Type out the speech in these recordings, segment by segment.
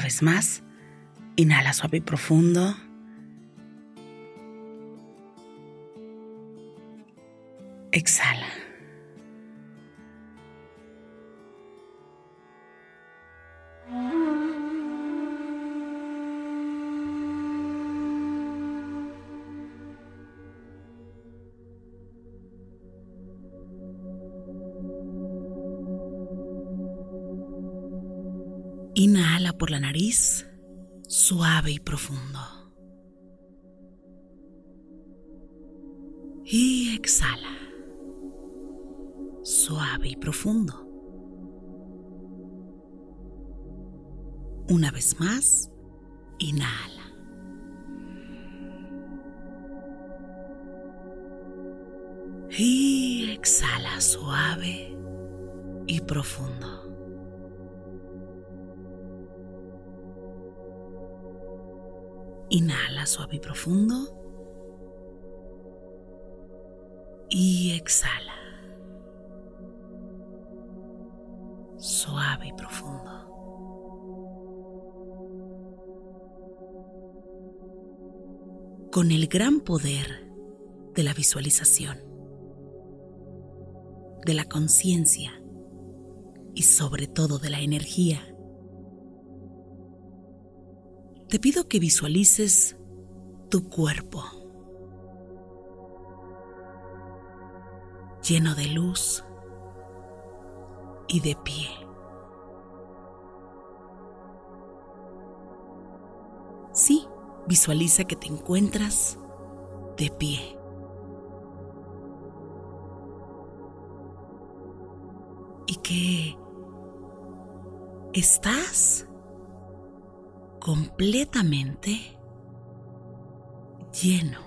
Una vez más, inhala suave y profundo. Exhala. Por la nariz, suave y profundo. Y exhala, suave y profundo. Una vez más, inhala. Y exhala suave y profundo. Inhala suave y profundo. Y exhala. Suave y profundo. Con el gran poder de la visualización, de la conciencia y sobre todo de la energía, te pido que visualices tu cuerpo lleno de luz y de pie. Sí, visualiza que te encuentras de pie. Y que estás completamente lleno.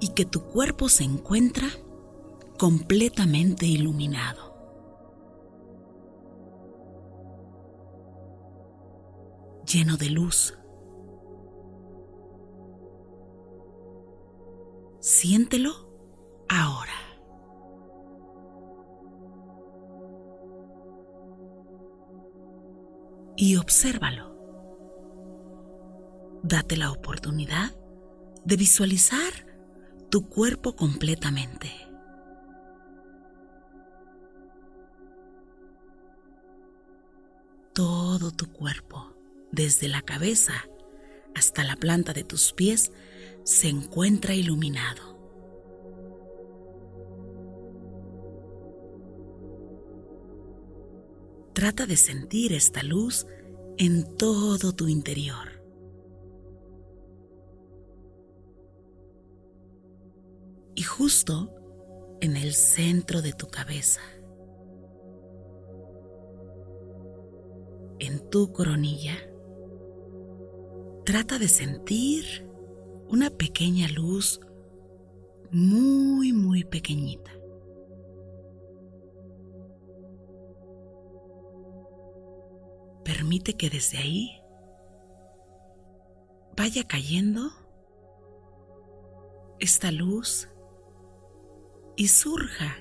Y que tu cuerpo se encuentra completamente iluminado. Lleno de luz. Siéntelo ahora. Y obsérvalo. Date la oportunidad de visualizar tu cuerpo completamente. Todo tu cuerpo, desde la cabeza hasta la planta de tus pies, se encuentra iluminado. Trata de sentir esta luz en todo tu interior. Y justo en el centro de tu cabeza, en tu coronilla, trata de sentir una pequeña luz muy, muy pequeñita. Permite que desde ahí vaya cayendo esta luz y surja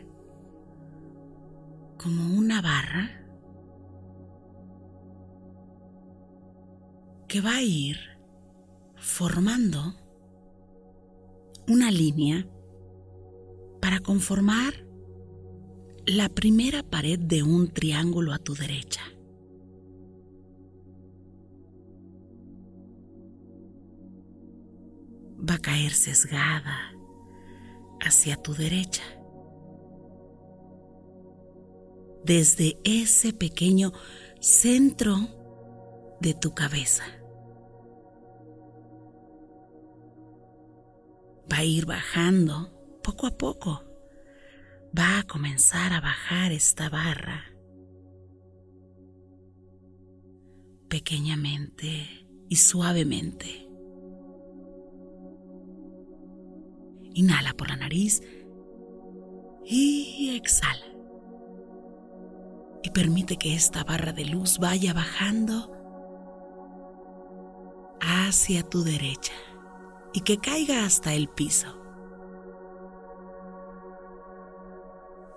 como una barra que va a ir formando una línea para conformar la primera pared de un triángulo a tu derecha. Caer sesgada hacia tu derecha. Desde ese pequeño centro de tu cabeza. Va a ir bajando poco a poco. Va a comenzar a bajar esta barra. Pequeñamente y suavemente. Inhala por la nariz y exhala. Y permite que esta barra de luz vaya bajando hacia tu derecha y que caiga hasta el piso.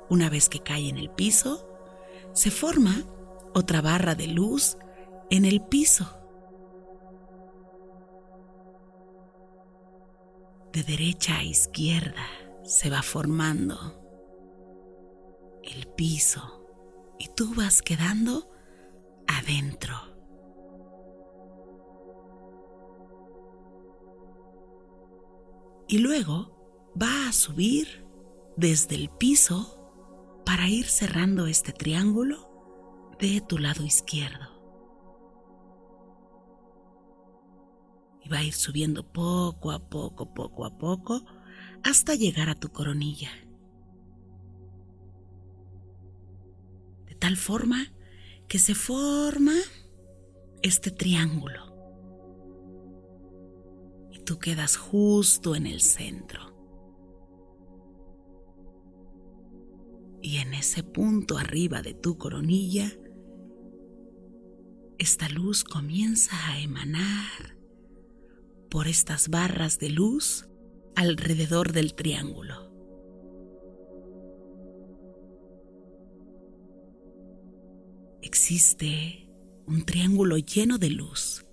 Una vez que cae en el piso, se forma otra barra de luz en el piso. De derecha a izquierda se va formando el piso y tú vas quedando adentro. Y luego va a subir desde el piso para ir cerrando este triángulo de tu lado izquierdo. Va a ir subiendo poco a poco, poco a poco, hasta llegar a tu coronilla. De tal forma que se forma este triángulo. Y tú quedas justo en el centro. Y en ese punto arriba de tu coronilla, esta luz comienza a emanar por estas barras de luz alrededor del triángulo. Existe un triángulo lleno de luz.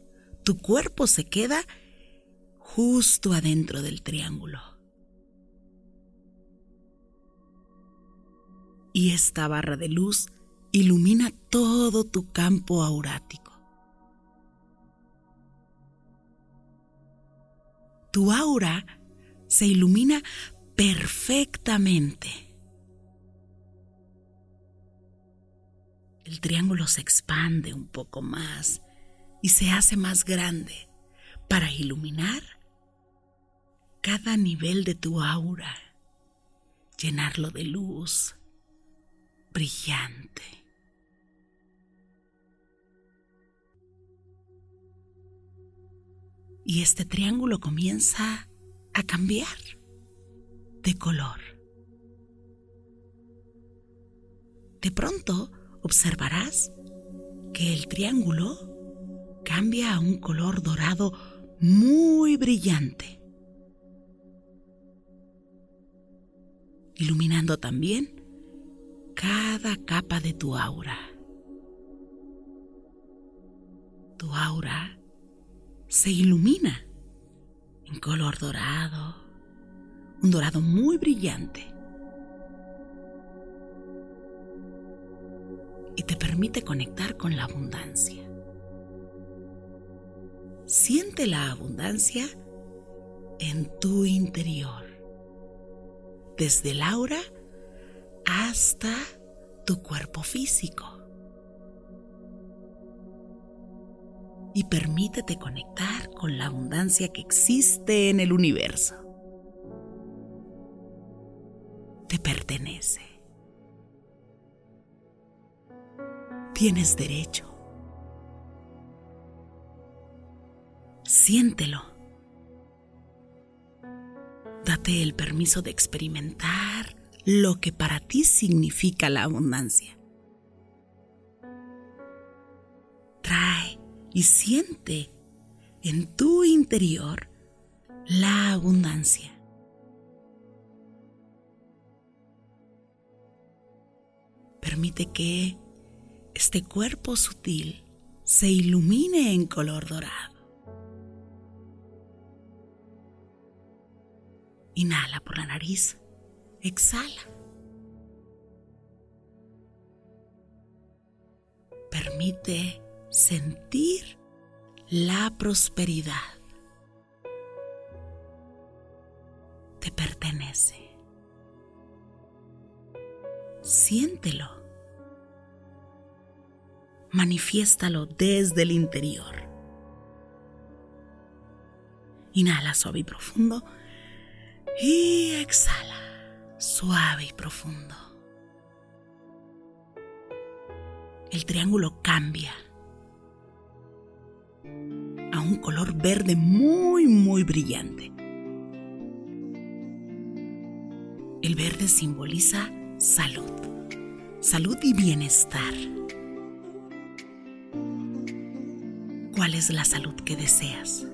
Tu cuerpo se queda justo adentro del triángulo. y esta barra de luz ilumina todo tu campo aurático. Tu aura se ilumina perfectamente. El triángulo se expande un poco más y se hace más grande para iluminar cada nivel de tu aura, llenarlo de luz, brillante. Y este triángulo comienza a cambiar de color. De pronto observarás que el triángulo cambia a un color dorado muy brillante, iluminando también cada capa de tu aura. Tu aura se ilumina en color dorado, un dorado muy brillante. Y te permite conectar con la abundancia. Siente la abundancia en tu interior, desde el aura hasta tu cuerpo físico. Y permítete conectar con la abundancia que existe en el universo. Te pertenece. Tienes derecho. Siéntelo. Date el permiso de experimentar lo que para ti significa la abundancia. y siente en tu interior la abundancia. Permite que este cuerpo sutil se ilumine en color dorado. Inhala por la nariz, exhala. Permite sentir la prosperidad. Te pertenece. Siéntelo. Manifiéstalo desde el interior. Inhala suave y profundo. Y exhala suave y profundo. El triángulo cambia a un color verde muy, muy brillante. El verde simboliza salud, salud y bienestar. ¿Cuál es la salud que deseas?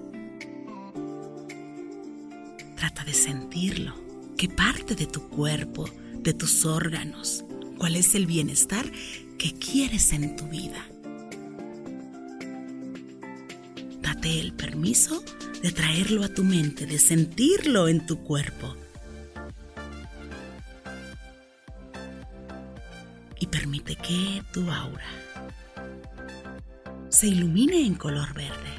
Trata de sentirlo. ¿Qué parte de tu cuerpo, de tus órganos? ¿Cuál es el bienestar que quieres en tu vida? El permiso de traerlo a tu mente, de sentirlo en tu cuerpo. Y permite que tu aura se ilumine en color verde.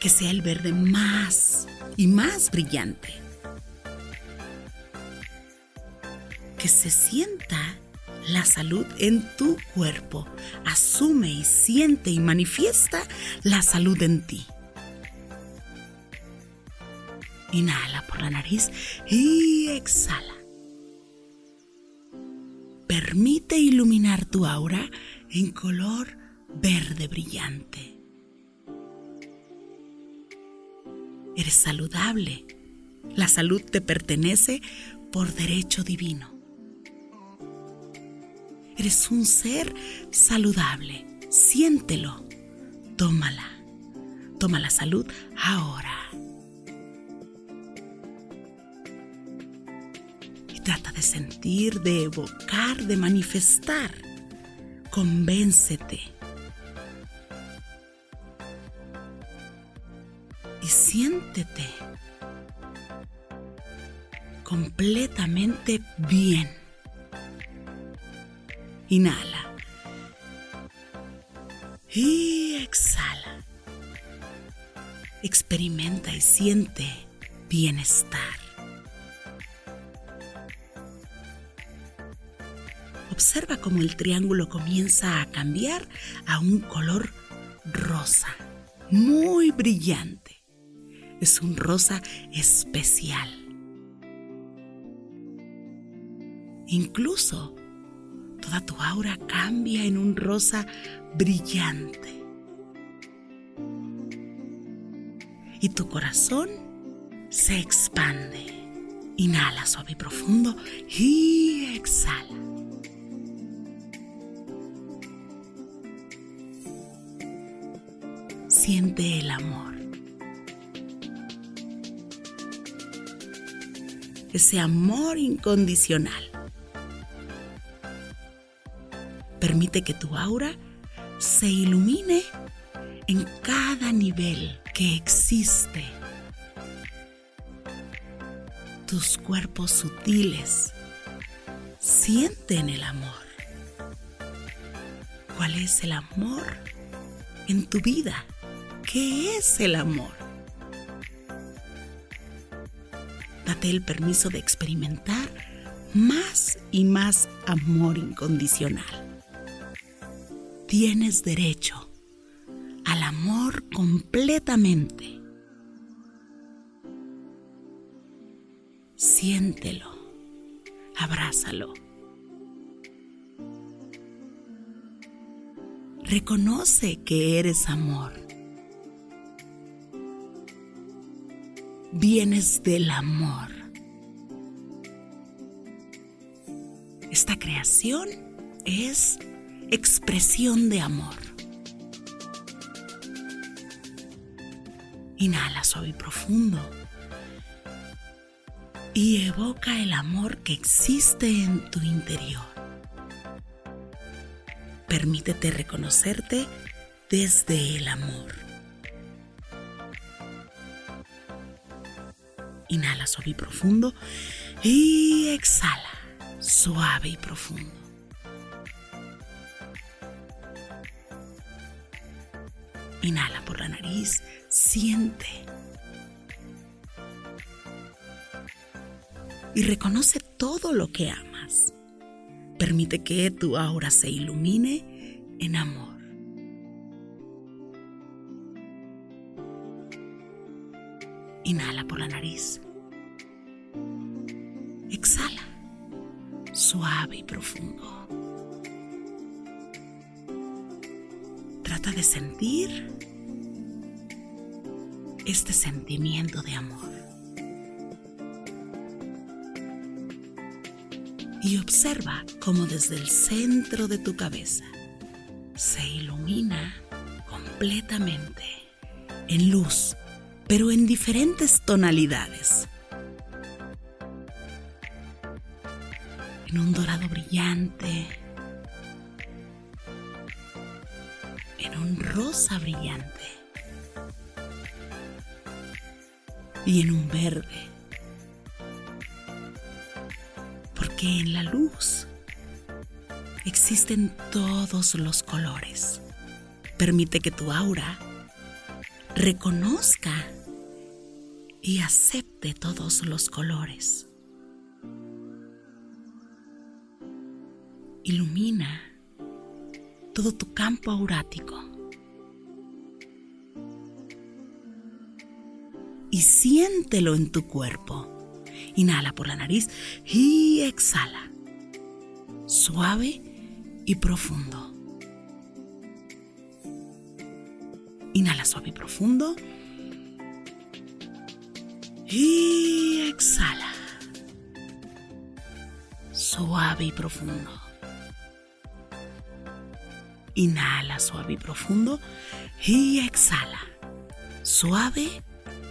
Que sea el verde más y más brillante. Que se sienta la salud en tu cuerpo. Asume y siente y manifiesta la salud en ti. Inhala por la nariz y exhala. Permite iluminar tu aura en color verde brillante. Eres saludable. La salud te pertenece por derecho divino. Eres un ser saludable. Siéntelo. Tómala. Toma la salud ahora. Y trata de sentir, de evocar, de manifestar. Convéncete. Y siéntete completamente bien. Inhala. Y exhala. Experimenta y siente bienestar. Observa cómo el triángulo comienza a cambiar a un color rosa, muy brillante. Es un rosa especial. Incluso toda tu aura cambia en un rosa brillante. Y tu corazón se expande. Inhala suave y profundo y exhala. Siente el amor. Ese amor incondicional Permite que tu aura se ilumine en cada nivel que existe. Tus cuerpos sutiles sienten el amor. ¿Cuál es el amor en tu vida? ¿Qué es el amor? Date el permiso de experimentar más y más amor incondicional tienes derecho al amor completamente. Siéntelo, abrázalo. Reconoce que eres amor. Vienes del amor. Esta creación es expresión de amor. Inhala suave y profundo. Y evoca el amor que existe en tu interior. Permítete reconocerte desde el amor. Inhala suave y profundo. Y exhala suave y profundo. Inhala por la nariz, siente. Y reconoce todo lo que amas. Permite que tu aura se ilumine en amor. Inhala por la nariz. Exhala, suave y profundo. De sentir este sentimiento de amor. Y observa cómo desde el centro de tu cabeza se ilumina completamente en luz, pero en diferentes tonalidades. En un dorado brillante, brillante y en un verde. Porque en la luz existen todos los colores. Permite que tu aura reconozca y acepte todos los colores. Ilumina todo tu campo aurático. Siéntelo en tu cuerpo. Inhala por la nariz y exhala. Suave y profundo. Inhala suave y profundo. Y exhala. Suave y profundo. Inhala suave y profundo. Y exhala. Suave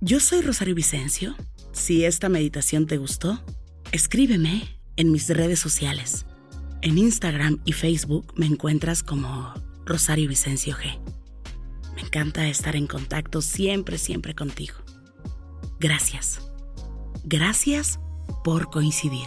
Yo soy Rosario Vicencio. Si esta meditación te gustó, escríbeme en mis redes sociales. En Instagram y Facebook me encuentras como Rosario Vicencio G. Me encanta estar en contacto siempre, siempre contigo. Gracias. Gracias por coincidir.